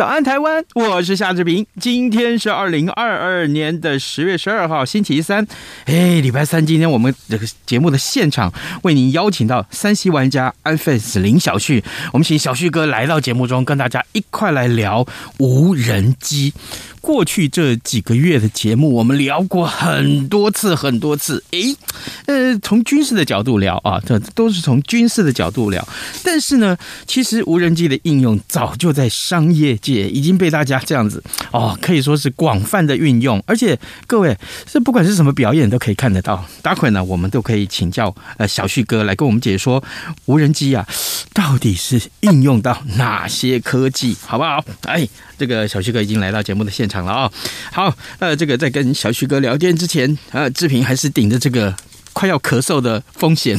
早安，台湾！我是夏志平。今天是二零二二年的十月十二号，星期三。哎，礼拜三，今天我们这个节目的现场为您邀请到三 C 玩家 iFACE 林小旭，我们请小旭哥来到节目中，跟大家一块来聊无人机。过去这几个月的节目，我们聊过很多次，很多次。诶，呃，从军事的角度聊啊，这都是从军事的角度聊。但是呢，其实无人机的应用早就在商业界已经被大家这样子哦，可以说是广泛的运用。而且各位，这不管是什么表演都可以看得到。待会呢，我们都可以请教呃小旭哥来跟我们解说无人机啊，到底是应用到哪些科技，好不好？哎。这个小旭哥已经来到节目的现场场了啊、好，呃，这个在跟小徐哥聊天之前，呃，志平还是顶着这个快要咳嗽的风险。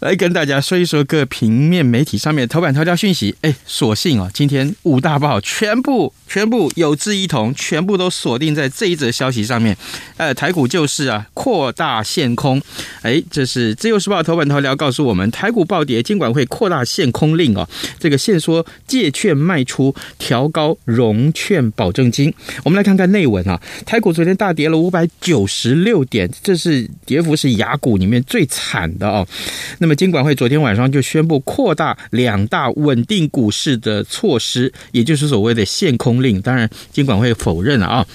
来跟大家说一说各平面媒体上面头版头条讯息。哎，所幸啊，今天五大报全部全部有志一同，全部都锁定在这一则消息上面。呃，台股就是啊，扩大限空。哎，这是自由时报头版头条告诉我们，台股暴跌，金管会扩大限空令哦。这个限缩借券卖出，调高融券保证金。我们来看看内文啊，台股昨天大跌了五百九十六点，这是跌幅是雅股里面最惨的哦。那么。金管会昨天晚上就宣布扩大两大稳定股市的措施，也就是所谓的限空令。当然，金管会否认了啊。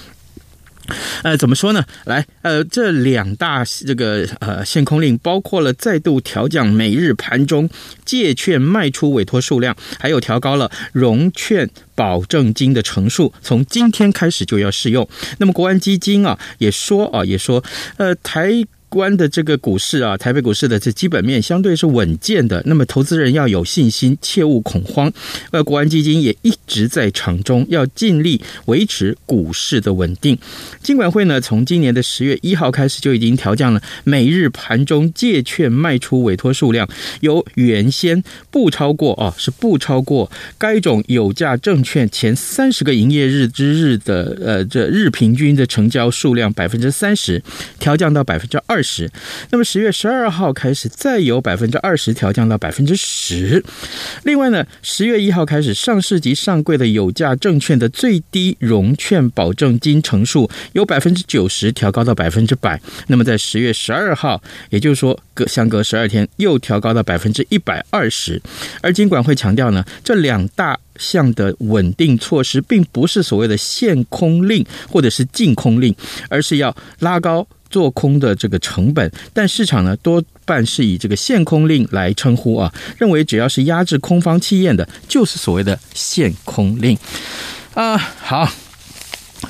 呃，怎么说呢？来，呃，这两大这个呃限空令包括了再度调降每日盘中借券卖出委托数量，还有调高了融券保证金的乘数，从今天开始就要适用。那么，国安基金啊也说啊也说，呃台。关的这个股市啊，台北股市的这基本面相对是稳健的，那么投资人要有信心，切勿恐慌。呃，国安基金也一直在场中，要尽力维持股市的稳定。金管会呢，从今年的十月一号开始就已经调降了每日盘中借券卖出委托数量，由原先不超过啊，是不超过该种有价证券前三十个营业日之日的呃这日平均的成交数量百分之三十，调降到百分之二。二十，那么十月十二号开始，再由百分之二十调降到百分之十。另外呢，十月一号开始，上市及上柜的有价证券的最低融券保证金成数由百分之九十调高到百分之百。那么在十月十二号，也就是说隔相隔十二天，又调高到百分之一百二十。而金管会强调呢，这两大项的稳定措施，并不是所谓的限空令或者是禁空令，而是要拉高。做空的这个成本，但市场呢多半是以这个限空令来称呼啊，认为只要是压制空方气焰的，就是所谓的限空令啊。好。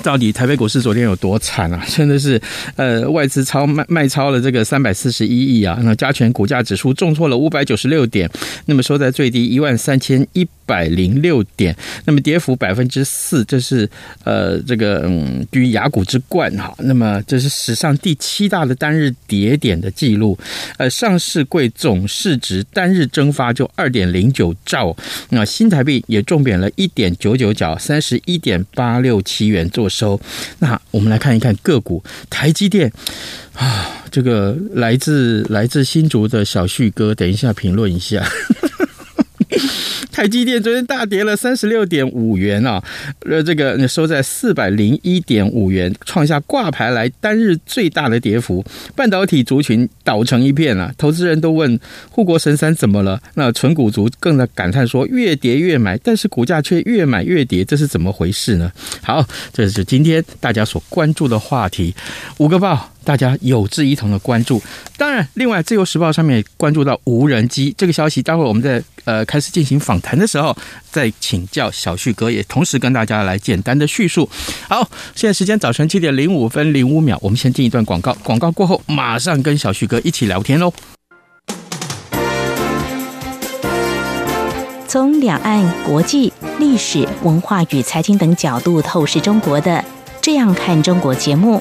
到底台北股市昨天有多惨啊？真的是，呃，外资超卖卖超了这个三百四十一亿啊！那加权股价指数重挫了五百九十六点，那么收在最低一万三千一百零六点，那么跌幅百分之四，这是呃这个嗯居雅股之冠哈。那么这是史上第七大的单日跌点的记录，呃，上市柜总市值单日蒸发就二点零九兆，那新台币也重贬了一点九九角，三十一点八六七元。做收，那我们来看一看个股，台积电啊，这个来自来自新竹的小旭哥，等一下评论一下。台积电昨天大跌了三十六点五元啊，呃，这个收在四百零一点五元，创下挂牌来单日最大的跌幅。半导体族群倒成一片啊，投资人都问护国神山怎么了？那存股族更在感叹说越跌越买，但是股价却越买越跌，这是怎么回事呢？好，这是今天大家所关注的话题。五个报。大家有志一同的关注。当然，另外《自由时报》上面也关注到无人机这个消息，待会儿我们在呃开始进行访谈的时候，再请教小旭哥，也同时跟大家来简单的叙述。好，现在时间早晨七点零五分零五秒，我们先进一段广告，广告过后马上跟小旭哥一起聊天喽。从两岸、国际、历史文化与财经等角度透视中国的《这样看中国》节目，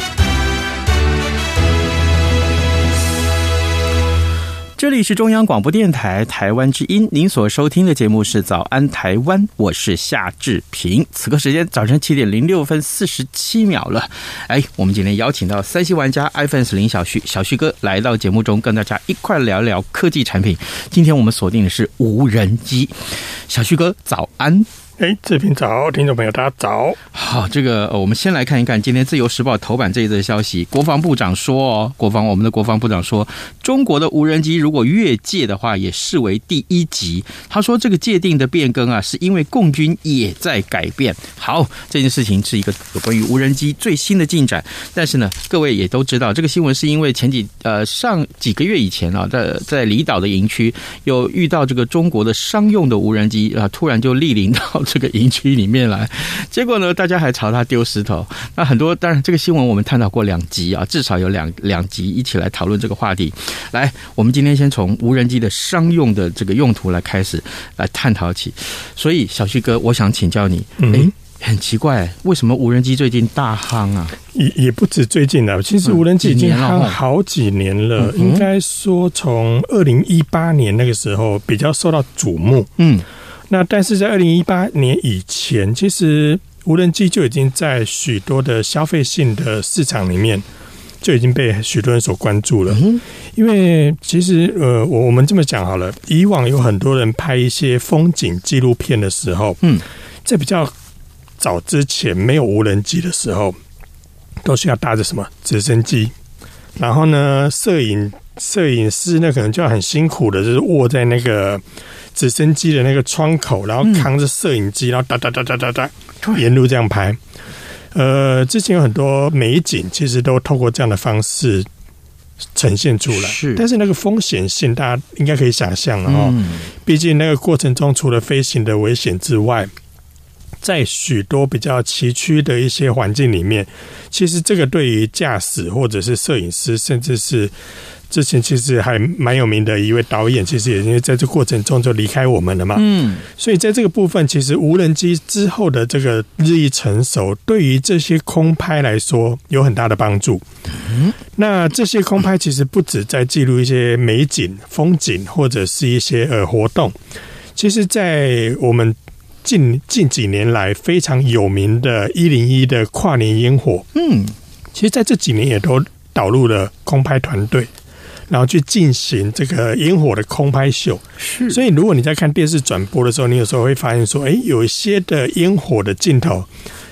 这里是中央广播电台台湾之音，您所收听的节目是《早安台湾》，我是夏志平。此刻时间早晨七点零六分四十七秒了。哎，我们今天邀请到三星玩家 iPhone 四林小旭，小旭哥来到节目中，跟大家一块聊聊科技产品。今天我们锁定的是无人机。小旭哥，早安。哎，志平早，听众朋友大家早。好，这个我们先来看一看今天《自由时报》头版这一则消息。国防部长说，哦，国防我们的国防部长说，中国的无人机如果越界的话，也视为第一级。他说，这个界定的变更啊，是因为共军也在改变。好，这件事情是一个有关于无人机最新的进展。但是呢，各位也都知道，这个新闻是因为前几呃上几个月以前啊，在在离岛的营区有遇到这个中国的商用的无人机啊，突然就莅临到。这个营区里面来，结果呢，大家还朝他丢石头。那很多，当然这个新闻我们探讨过两集啊，至少有两两集一起来讨论这个话题。来，我们今天先从无人机的商用的这个用途来开始来探讨起。所以，小旭哥，我想请教你，嗯，很奇怪，为什么无人机最近大夯啊？也也不止最近了，其实无人机已经夯好几年了。应该说，从二零一八年那个时候比较受到瞩目。嗯。那但是在二零一八年以前，其实无人机就已经在许多的消费性的市场里面就已经被许多人所关注了。因为其实呃，我我们这么讲好了，以往有很多人拍一些风景纪录片的时候，嗯，在比较早之前没有无人机的时候，都需要搭着什么直升机，然后呢，摄影摄影师那可能就要很辛苦的，就是卧在那个。直升机的那个窗口，然后扛着摄影机，然后哒哒哒哒哒哒，沿路这样拍。呃，之前有很多美景，其实都透过这样的方式呈现出来。是，但是那个风险性，大家应该可以想象了哦。毕竟那个过程中，除了飞行的危险之外，在许多比较崎岖的一些环境里面，其实这个对于驾驶或者是摄影师，甚至是之前其实还蛮有名的一位导演，其实也因为在这过程中就离开我们了嘛。嗯，所以在这个部分，其实无人机之后的这个日益成熟，对于这些空拍来说有很大的帮助。嗯，那这些空拍其实不止在记录一些美景、风景，或者是一些呃活动，其实，在我们近近几年来非常有名的“一零一”的跨年烟火，嗯，其实在这几年也都导入了空拍团队。然后去进行这个烟火的空拍秀，是。所以如果你在看电视转播的时候，你有时候会发现说，哎，有一些的烟火的镜头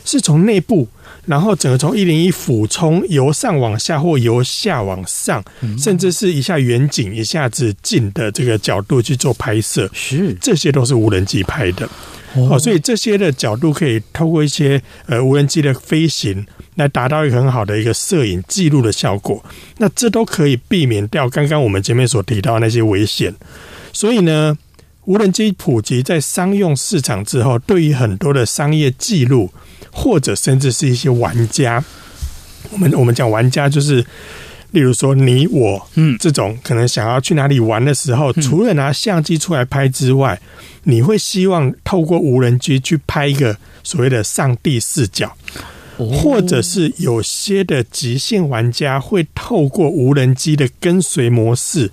是从内部，然后整个从一零一俯冲由上往下或由下往上，甚至是一下远景一下子近的这个角度去做拍摄，是。这些都是无人机拍的。哦，所以这些的角度可以透过一些呃无人机的飞行来达到一个很好的一个摄影记录的效果。那这都可以避免掉刚刚我们前面所提到那些危险。所以呢，无人机普及在商用市场之后，对于很多的商业记录或者甚至是一些玩家，我们我们讲玩家就是。例如说，你我，嗯，这种可能想要去哪里玩的时候，除了拿相机出来拍之外，你会希望透过无人机去拍一个所谓的上帝视角，或者是有些的极限玩家会透过无人机的跟随模式，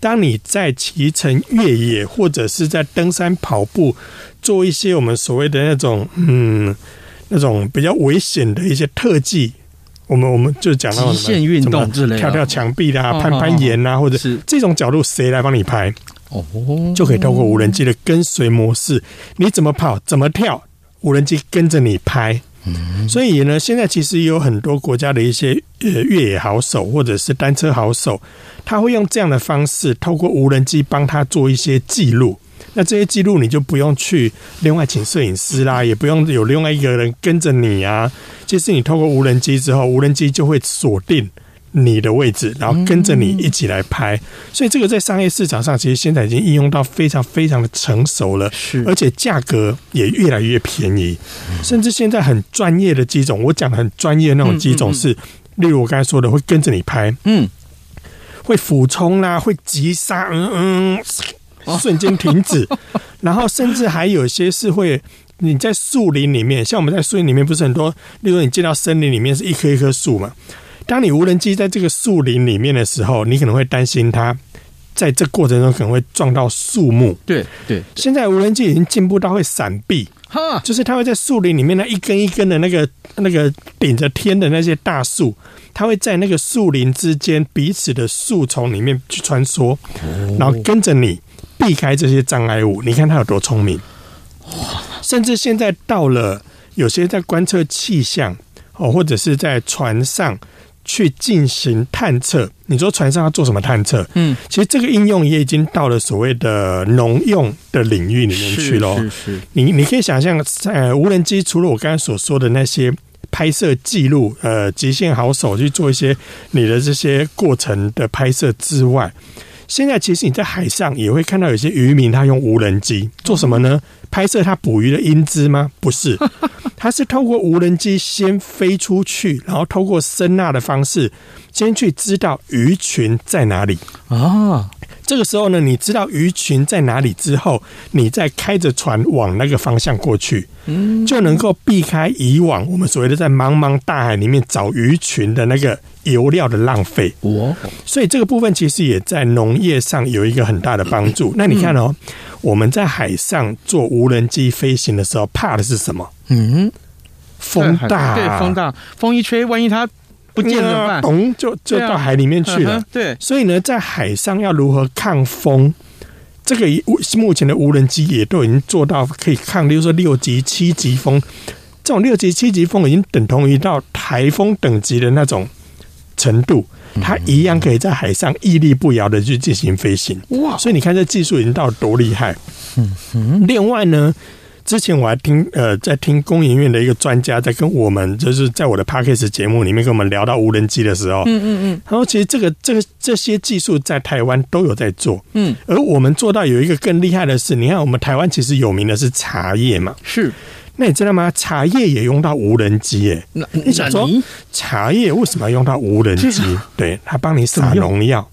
当你在骑乘越野或者是在登山跑步，做一些我们所谓的那种，嗯，那种比较危险的一些特技。我们我们就讲到极限运动之类，跳跳墙壁啦、攀攀岩啊，或者是这种角度，谁来帮你拍？哦，就可以透过无人机的跟随模式，你怎么跑怎么跳，无人机跟着你拍。所以呢，现在其实有很多国家的一些呃越野好手或者是单车好手，他会用这样的方式，透过无人机帮他做一些记录。那这些记录你就不用去另外请摄影师啦，也不用有另外一个人跟着你啊。其实你透过无人机之后，无人机就会锁定你的位置，然后跟着你一起来拍。所以这个在商业市场上，其实现在已经应用到非常非常的成熟了，是，而且价格也越来越便宜。甚至现在很专业的机种，我讲的很专业的那种机种是，例如我刚才说的，会跟着你拍，嗯，会俯冲啦，会急刹，嗯嗯。瞬间停止，然后甚至还有些是会你在树林里面，像我们在树林里面不是很多，例如你见到森林里面是一棵一棵树嘛，当你无人机在这个树林里面的时候，你可能会担心它在这过程中可能会撞到树木。对对，现在无人机已经进步到会闪避，哈，就是它会在树林里面那一根一根的那个那个顶着天的那些大树，它会在那个树林之间彼此的树丛里面去穿梭，然后跟着你。避开这些障碍物，你看它有多聪明！甚至现在到了有些在观测气象哦，或者是在船上去进行探测。你说船上要做什么探测？嗯，其实这个应用也已经到了所谓的农用的领域里面去了。是是，你你可以想象，呃，无人机除了我刚才所说的那些拍摄记录，呃，极限好手去做一些你的这些过程的拍摄之外。现在其实你在海上也会看到有些渔民他用无人机做什么呢？拍摄他捕鱼的英姿吗？不是，他是透过无人机先飞出去，然后透过声呐的方式先去知道鱼群在哪里啊。这个时候呢，你知道鱼群在哪里之后，你再开着船往那个方向过去，就能够避开以往我们所谓的在茫茫大海里面找鱼群的那个。油料的浪费，哦所以这个部分其实也在农业上有一个很大的帮助。那你看哦，我们在海上做无人机飞行的时候，怕的是什么？嗯，风大，对，风大，风一吹，万一它不见了怎么办？咚，就就到海里面去了。对，所以呢，在海上要如何抗风？这个目前的无人机也都已经做到可以抗，例如说六级、七级风。这种六级、七级风已经等同于到台风等级的那种。程度，它一样可以在海上屹立不摇的去进行飞行。哇！所以你看这技术已经到多厉害。嗯嗯。另外呢，之前我还听呃，在听工研院的一个专家在跟我们，就是在我的 Podcast 节目里面跟我们聊到无人机的时候，嗯嗯嗯。他说，其实这个这个这些技术在台湾都有在做。嗯。而我们做到有一个更厉害的是，你看我们台湾其实有名的是茶叶嘛。是。那你知道吗？茶叶也用到无人机耶。那你想说茶叶为什么要用到无人机？对，他帮你撒农药。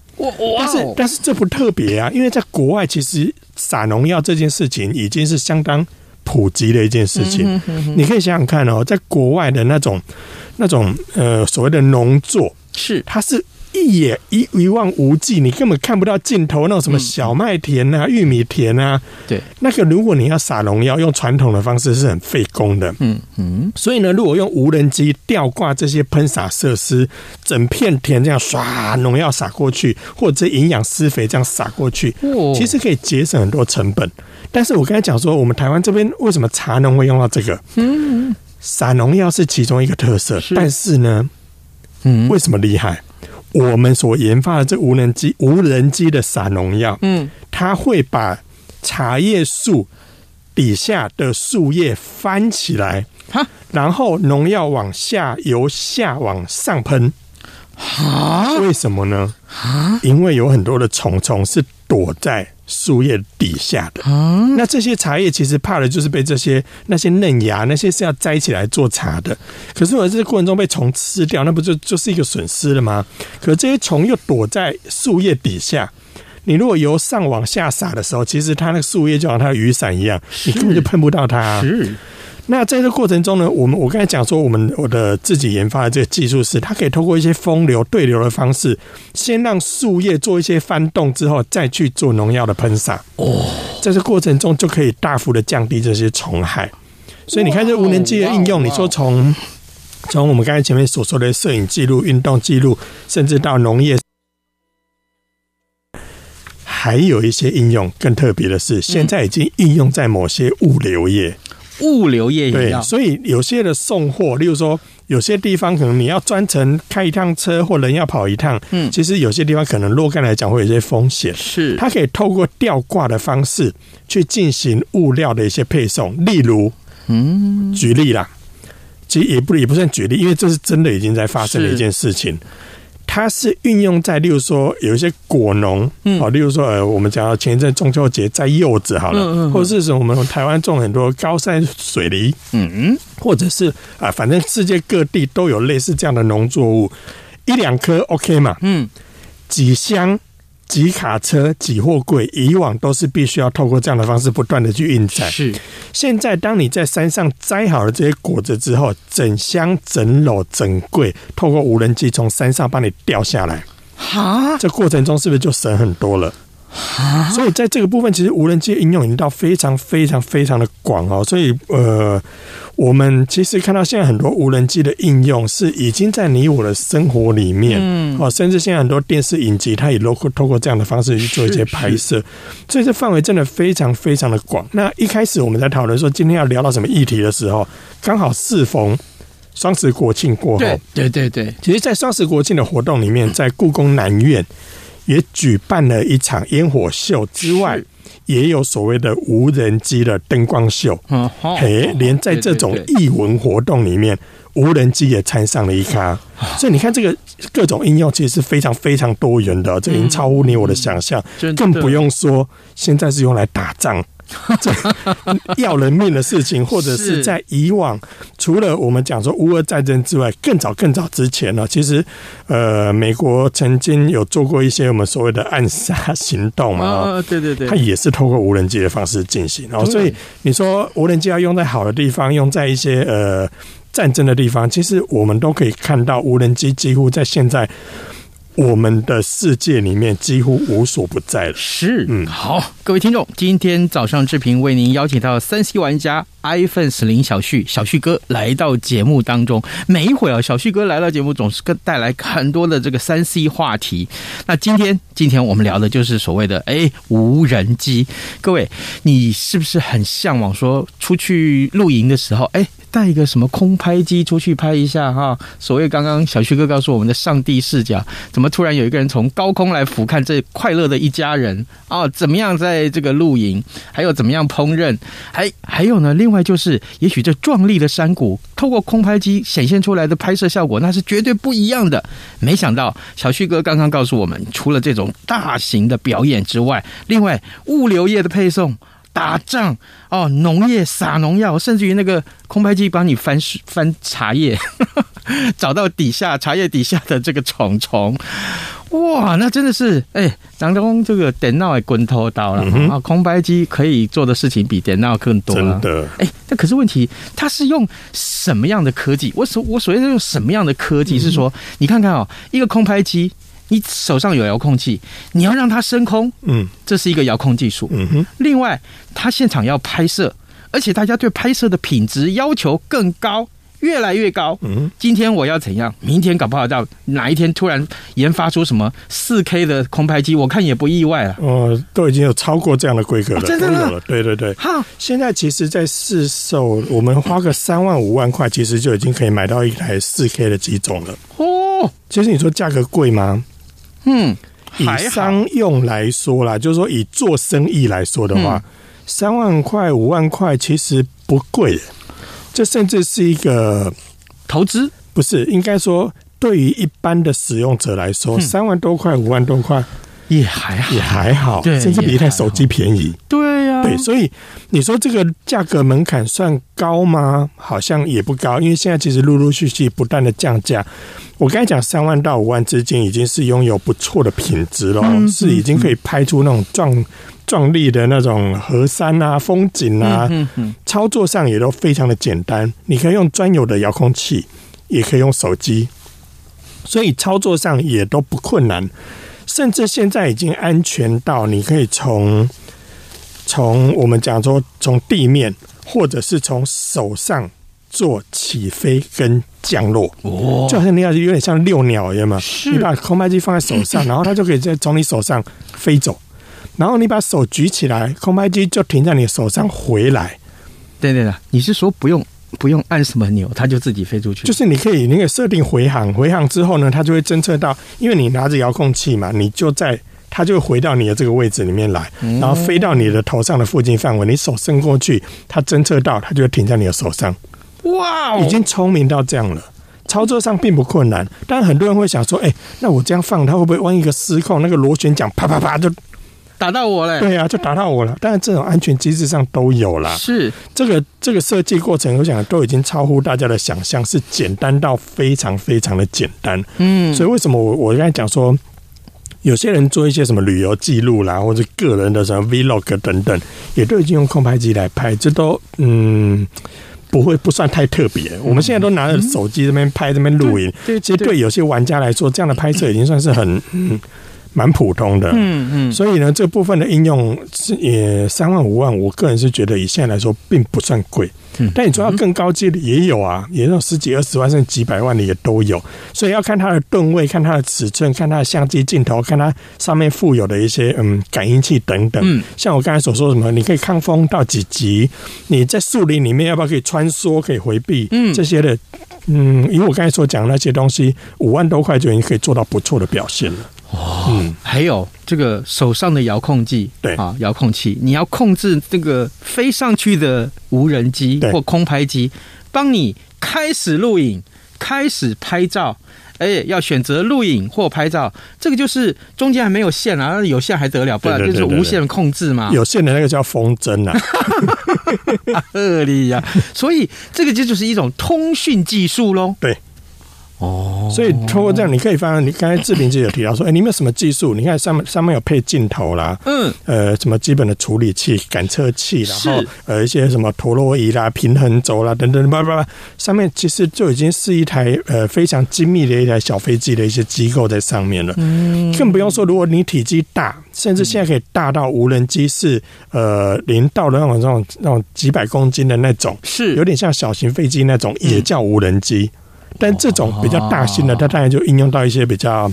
但是但是这不特别啊，因为在国外其实撒农药这件事情已经是相当普及的一件事情。你可以想想看哦，在国外的那种那种呃所谓的农作，是它是。一眼一一望无际，你根本看不到尽头。那种什么小麦田啊、玉米田啊，对，那个如果你要撒农药，用传统的方式是很费工的。嗯嗯，所以呢，如果用无人机吊挂这些喷洒设施，整片田这样刷农药撒过去，或者营养施肥这样撒过去，其实可以节省很多成本。但是我刚才讲说，我们台湾这边为什么茶农会用到这个？嗯，撒农药是其中一个特色，但是呢，嗯，为什么厉害？我们所研发的这无人机，无人机的撒农药，嗯，它会把茶叶树底下的树叶翻起来，哈，然后农药往下由下往上喷，哈，为什么呢？因为有很多的虫虫是躲在树叶底下的。那这些茶叶其实怕的就是被这些那些嫩芽，那些是要摘起来做茶的。可是我在这个过程中被虫吃掉，那不就就是一个损失了吗？可这些虫又躲在树叶底下。你如果由上往下撒的时候，其实它那个树叶就像它的雨伞一样，你根本就喷不到它。是。那在这个过程中呢，我们我刚才讲说，我们我的自己研发的这个技术是，它可以通过一些风流对流的方式，先让树叶做一些翻动之后，再去做农药的喷洒。哦，在这过程中就可以大幅的降低这些虫害。所以你看，这无人机的应用，你说从从我们刚才前面所说的摄影记录、运动记录，甚至到农业。还有一些应用更特别的是，现在已经应用在某些物流业。物流业对，所以有些的送货，例如说有些地方可能你要专程开一趟车，或人要跑一趟，嗯，其实有些地方可能若干来讲会有一些风险。是，它可以透过吊挂的方式去进行物料的一些配送。例如，嗯，举例啦，其实也不也不算举例，因为这是真的已经在发生的一件事情。它是运用在，例如说有一些果农，嗯，好，例如说呃，我们讲到前一阵中秋节摘柚子好了，嗯嗯，或者是什么我们台湾种很多高山水梨，嗯。嗯，或者是啊，反正世界各地都有类似这样的农作物，一两颗 OK 嘛，嗯，几箱。挤卡车、挤货柜，以往都是必须要透过这样的方式不断的去运载。是，现在当你在山上摘好了这些果子之后，整箱、整篓、整柜，透过无人机从山上帮你掉下来。哈，这过程中是不是就省很多了？所以在这个部分，其实无人机应用已经到非常非常非常的广哦。所以呃，我们其实看到现在很多无人机的应用是已经在你我的生活里面，嗯，哦，甚至现在很多电视影集，它也透过透过这样的方式去做一些拍摄，所以这范围真的非常非常的广。那一开始我们在讨论说今天要聊到什么议题的时候，刚好适逢双十国庆过后，对对对对。其实，在双十国庆的活动里面，在故宫南院。也举办了一场烟火秀之外，也有所谓的无人机的灯光秀。嗯，嘿，连在这种艺文活动里面，无人机也掺上了一咖。所以你看，这个各种应用其实是非常非常多元的，这已经超乎你我的想象。更不用说现在是用来打仗。这 要人命的事情，或者是在以往，除了我们讲说乌俄战争之外，更早更早之前呢，其实呃，美国曾经有做过一些我们所谓的暗杀行动嘛，啊，对对对，它也是透过无人机的方式进行。然后，所以你说无人机要用在好的地方，用在一些呃战争的地方，其实我们都可以看到无人机几乎在现在。我们的世界里面几乎无所不在了。是，嗯，好，各位听众，今天早上志平为您邀请到三 C 玩家 iPhone 林小旭，小旭哥来到节目当中。每一回啊，小旭哥来到节目总是跟带来很多的这个三 C 话题。那今天，今天我们聊的就是所谓的哎无人机。各位，你是不是很向往说出去露营的时候，哎？带一个什么空拍机出去拍一下哈？所谓刚刚小旭哥告诉我们的上帝视角，怎么突然有一个人从高空来俯瞰这快乐的一家人啊？怎么样在这个露营？还有怎么样烹饪？还还有呢？另外就是，也许这壮丽的山谷，透过空拍机显现出来的拍摄效果，那是绝对不一样的。没想到小旭哥刚刚告诉我们，除了这种大型的表演之外，另外物流业的配送。打仗哦，农业撒农药，甚至于那个空拍机帮你翻翻茶叶，找到底下茶叶底下的这个虫虫，哇，那真的是哎，当中这个电脑也滚头刀了啊！嗯、空拍机可以做的事情比电脑更多了，真的。哎，那可是问题，它是用什么样的科技？我所我所谓的用什么样的科技，是说、嗯、你看看哦，一个空拍机。你手上有遥控器，你要让它升空，嗯，这是一个遥控技术。嗯哼，另外，它现场要拍摄，而且大家对拍摄的品质要求更高，越来越高。嗯，今天我要怎样？明天搞不好到哪一天突然研发出什么四 K 的空拍机，我看也不意外了。哦，都已经有超过这样的规格了，真的。对对对，好，现在其实，在市售，我们花个三万五万块，其实就已经可以买到一台四 K 的机种了。哦，其实你说价格贵吗？嗯，以商用来说啦，就是说以做生意来说的话，嗯、三万块、五万块其实不贵，这甚至是一个投资，不是应该说，对于一般的使用者来说，三万多块、五万多块。也还好，也还好，对，甚至比一台手机便宜。对呀、啊，对，所以你说这个价格门槛算高吗？好像也不高，因为现在其实陆陆续续不断的降价。我刚才讲三万到五万之间，已经是拥有不错的品质了，嗯、是已经可以拍出那种壮壮丽的那种河山啊、风景啊。嗯嗯，操作上也都非常的简单，你可以用专有的遥控器，也可以用手机，所以操作上也都不困难。甚至现在已经安全到你可以从从我们讲说从地面或者是从手上做起飞跟降落，哦，就好像你要有点像遛鸟一样嘛。是，你把空拍机放在手上，然后它就可以在从你手上飞走，然后你把手举起来，空拍机就停在你手上回来。对对对，你是说不用？不用按什么钮，它就自己飞出去。就是你可以，你可以设定回航，回航之后呢，它就会侦测到，因为你拿着遥控器嘛，你就在，它就会回到你的这个位置里面来，然后飞到你的头上的附近范围，你手伸过去，它侦测到，它就会停在你的手上。哇，已经聪明到这样了，操作上并不困难。但很多人会想说，哎，那我这样放，它会不会万一一个失控，那个螺旋桨啪啪啪就。打到我了，对啊，就打到我了。但是这种安全机制上都有啦。是这个这个设计过程，我想都已经超乎大家的想象，是简单到非常非常的简单。嗯，所以为什么我我刚才讲说，有些人做一些什么旅游记录啦，或者个人的什么 Vlog 等等，也都已经用空拍机来拍，这都嗯不会不算太特别。我们现在都拿着手机这边拍这边录影，对，其实对有些玩家来说，这样的拍摄已经算是很嗯。蛮普通的，嗯嗯，所以呢，这部分的应用是也三万五万，我个人是觉得以现在来说并不算贵，嗯，但你说要更高阶的也有啊，也有十几二十万甚至几百万的也都有，所以要看它的吨位，看它的尺寸，看它的相机镜头，看它上面附有的一些嗯感应器等等，嗯，像我刚才所说什么，你可以抗风到几级，你在树林里面要不要可以穿梭可以回避，嗯，这些的，嗯，以我刚才所讲的那些东西，五万多块就已经可以做到不错的表现了。哦，嗯，还有这个手上的遥控器，对啊，遥控器，你要控制这个飞上去的无人机或空拍机，帮你开始录影、开始拍照，哎，要选择录影或拍照，这个就是中间还没有线啊，有线还得了，不然就是无线控制嘛。有线的那个叫风筝啊，合理呀。所以这个就就是一种通讯技术喽。对。哦，所以通过这样，你可以发现，你刚才志平就有提到说，哎，你们有什么技术？你看上面上面有配镜头啦，嗯，呃，什么基本的处理器、感测器，然后呃一些什么陀螺仪啦、平衡轴啦等等，叭叭叭，上面其实就已经是一台呃非常精密的一台小飞机的一些机构在上面了。嗯，更不用说，如果你体积大，甚至现在可以大到无人机是呃零到的那种那种那种几百公斤的那种，是。有点像小型飞机那种，也叫无人机。但这种比较大型的，它当然就应用到一些比较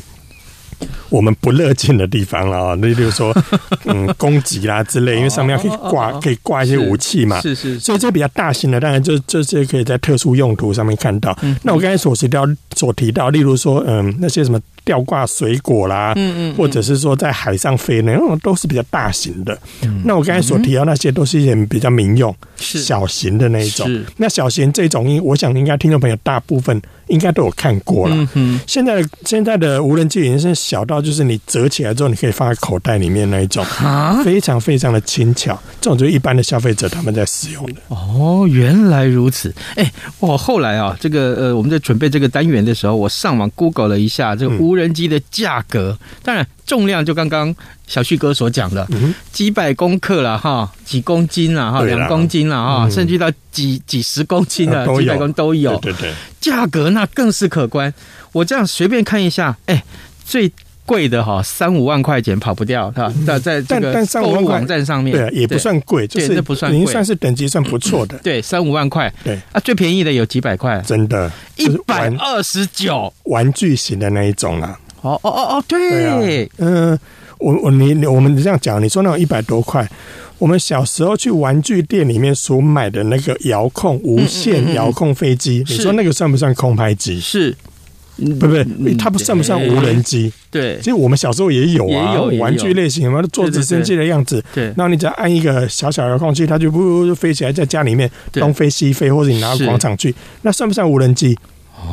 我们不乐见的地方了啊，那就是说，嗯，攻击啦之类，因为上面可以挂可以挂一些武器嘛，是是，所以这比较大型的，当然就这些可以在特殊用途上面看到。那我刚才所提到所提到，例如说，嗯，那些什么。吊挂水果啦，嗯嗯，或者是说在海上飞那种都是比较大型的。那我刚才所提到那些都是一些比较民用、小型的那一种。那小型这种，因我想应该听众朋友大部分应该都有看过了。现在现在的无人机已经是小到就是你折起来之后你可以放在口袋里面那一种，非常非常的轻巧。这种就是一般的消费者他们在使用的。哦，原来如此。哎，我后来啊，这个呃，我们在准备这个单元的时候，我上网 Google 了一下这个无。人机的价格，当然重量就刚刚小旭哥所讲的，嗯、几百公克了哈，几公斤了哈，两公斤了哈，嗯、甚至到几几十公斤的，几百公斤都有。对对对，价格那更是可观。我这样随便看一下，哎，最贵的哈，三五万块钱跑不掉哈。在在这个购物网站上面，对，也不算贵，就是这不算，已经算是等级算不错的。对，三五万块，对。啊，最便宜的有几百块，真的，一百二十九，玩具型的那一种啊。哦哦哦哦，对，嗯，我我你我们这样讲，你说那种一百多块，我们小时候去玩具店里面所买的那个遥控无线遥控飞机，你说那个算不算空拍机？是，不不，它不算不算无人机？对，其实我们小时候也有啊，有玩具类型嘛，坐直升机的样子。对，然后你只要按一个小小遥控器，它就不飞起来，在家里面东飞西飞，或者你拿到广场去，那算不算无人机？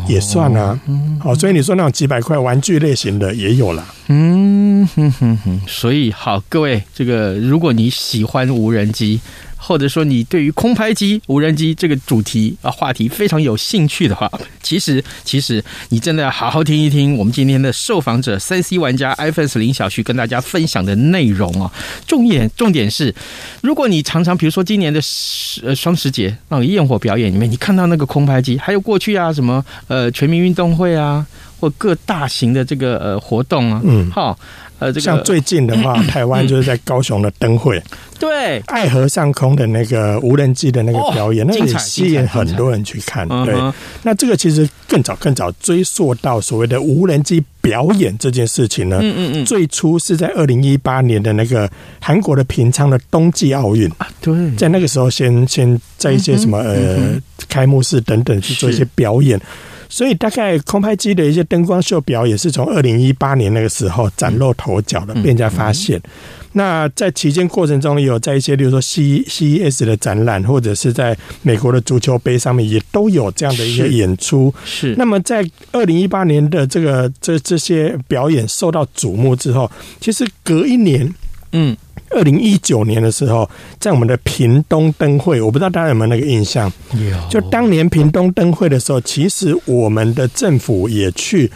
也算啊。好，所以你说那种几百块玩具类型的也有啦。嗯哼哼哼，所以好，各位，这个如果你喜欢无人机。或者说你对于空拍机、无人机这个主题啊话题非常有兴趣的话，其实其实你真的要好好听一听我们今天的受访者三 C 玩家 iPhone 林小旭跟大家分享的内容啊。重点重点是，如果你常常比如说今年的呃双十节那种焰火表演里面，你看到那个空拍机，还有过去啊什么呃全民运动会啊，或各大型的这个呃活动啊，嗯，好。呃，这个像最近的话，嗯、台湾就是在高雄的灯会，对，爱河上空的那个无人机的那个表演，哦、那也吸引很多人去看。对，那这个其实更早更早追溯到所谓的无人机表演这件事情呢。嗯嗯嗯，最初是在二零一八年的那个韩国的平昌的冬季奥运啊，对，在那个时候先先在一些什么、嗯、呃开幕式等等去做一些表演。所以，大概空拍机的一些灯光秀表演是从二零一八年那个时候崭露头角的，被人家发现。那在期间过程中，也有在一些，例如说 C CES 的展览，或者是在美国的足球杯上面，也都有这样的一个演出。是。那么，在二零一八年的这个这这些表演受到瞩目之后，其实隔一年，嗯。二零一九年的时候，在我们的屏东灯会，我不知道大家有没有那个印象？有。就当年屏东灯会的时候，其实我们的政府也去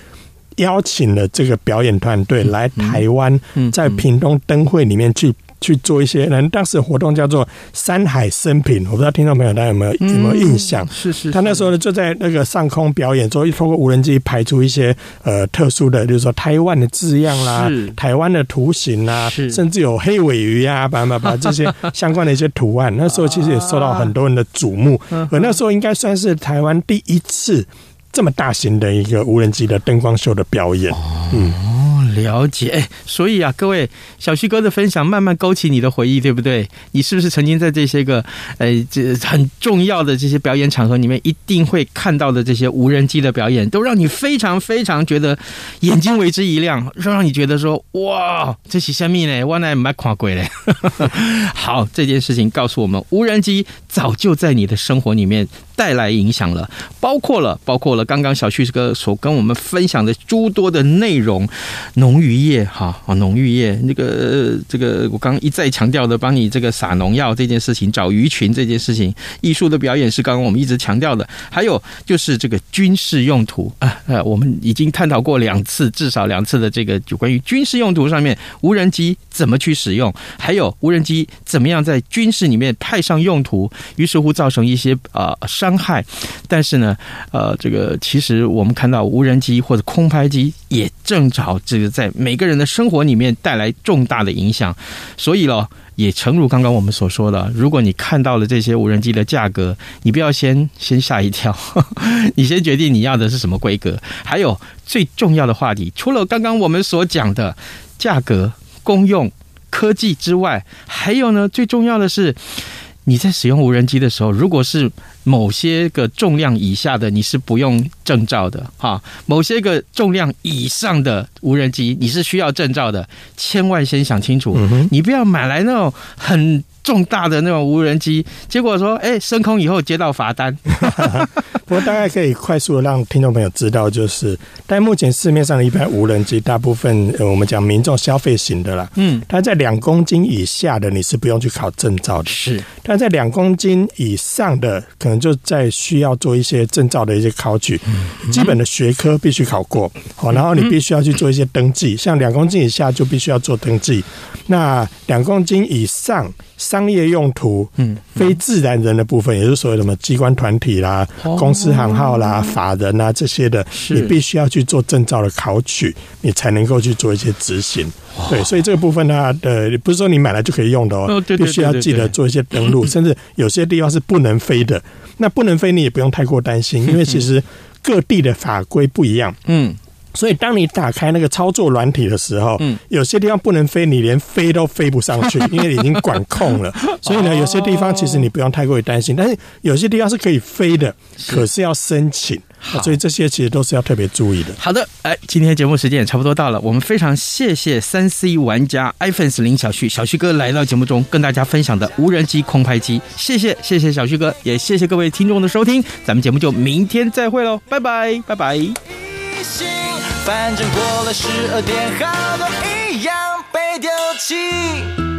邀请了这个表演团队来台湾，在屏东灯会里面去。去做一些人，当时活动叫做“山海生平”，我不知道听众朋友大家有没有有没有印象？是是，他那时候呢就在那个上空表演，之后通过无人机排出一些呃特殊的，就是说台湾的字样啦，台湾的图形啦，甚至有黑尾鱼 呀，把把把这些相关的一些图案，那时候其实也受到很多人的瞩目。而那时候应该算是台湾第一次这么大型的一个无人机的灯光秀的表演。嗯。了解，所以啊，各位小旭哥的分享慢慢勾起你的回忆，对不对？你是不是曾经在这些个，呃，这很重要的这些表演场合里面，一定会看到的这些无人机的表演，都让你非常非常觉得眼睛为之一亮，让你觉得说，哇，这是什么呢？我乃没看过嘞。好，这件事情告诉我们，无人机早就在你的生活里面。带来影响了，包括了，包括了刚刚小旭哥所跟我们分享的诸多的内容，农渔业哈，哦，农渔业那个这个我刚刚一再强调的，帮你这个撒农药这件事情，找鱼群这件事情，艺术的表演是刚刚我们一直强调的，还有就是这个军事用途啊，呃，我们已经探讨过两次，至少两次的这个就关于军事用途上面无人机怎么去使用，还有无人机怎么样在军事里面派上用途，于是乎造成一些啊。呃伤害，但是呢，呃，这个其实我们看到无人机或者空拍机也正好这个在每个人的生活里面带来重大的影响，所以咯，也诚如刚刚我们所说的，如果你看到了这些无人机的价格，你不要先先吓一跳，你先决定你要的是什么规格。还有最重要的话题，除了刚刚我们所讲的价格、功用、科技之外，还有呢，最重要的是。你在使用无人机的时候，如果是某些个重量以下的，你是不用证照的哈；某些个重量以上的无人机，你是需要证照的。千万先想清楚，你不要买来那种很。重大的那种无人机，结果说，哎，升空以后接到罚单。不过大概可以快速的让听众朋友知道，就是，但目前市面上的一般无人机，大部分呃，我们讲民众消费型的啦，嗯，它在两公斤以下的，你是不用去考证照的，是。但在两公斤以上的，可能就在需要做一些证照的一些考取，基本的学科必须考过，好，然后你必须要去做一些登记，像两公斤以下就必须要做登记，那两公斤以上。商业用途，嗯，非自然人的部分，也就是所谓什么机关团体啦、公司行号啦、法人啊这些的，你必须要去做证照的考取，你才能够去做一些执行。对，所以这个部分呢，呃，不是说你买来就可以用的哦，必须要记得做一些登录，甚至有些地方是不能飞的。那不能飞，你也不用太过担心，因为其实各地的法规不一样。嗯。所以，当你打开那个操作软体的时候，嗯，有些地方不能飞，你连飞都飞不上去，因为已经管控了。所以呢，有些地方其实你不用太过于担心，但是有些地方是可以飞的，可是要申请。好，所以这些其实都是要特别注意的。好的，哎，今天节目时间也差不多到了，我们非常谢谢三 C 玩家 iPhone 零小旭小旭哥来到节目中跟大家分享的无人机空拍机，谢谢谢谢小旭哥，也谢谢各位听众的收听，咱们节目就明天再会喽，拜拜拜拜。反正过了十二点，好多一样被丢弃。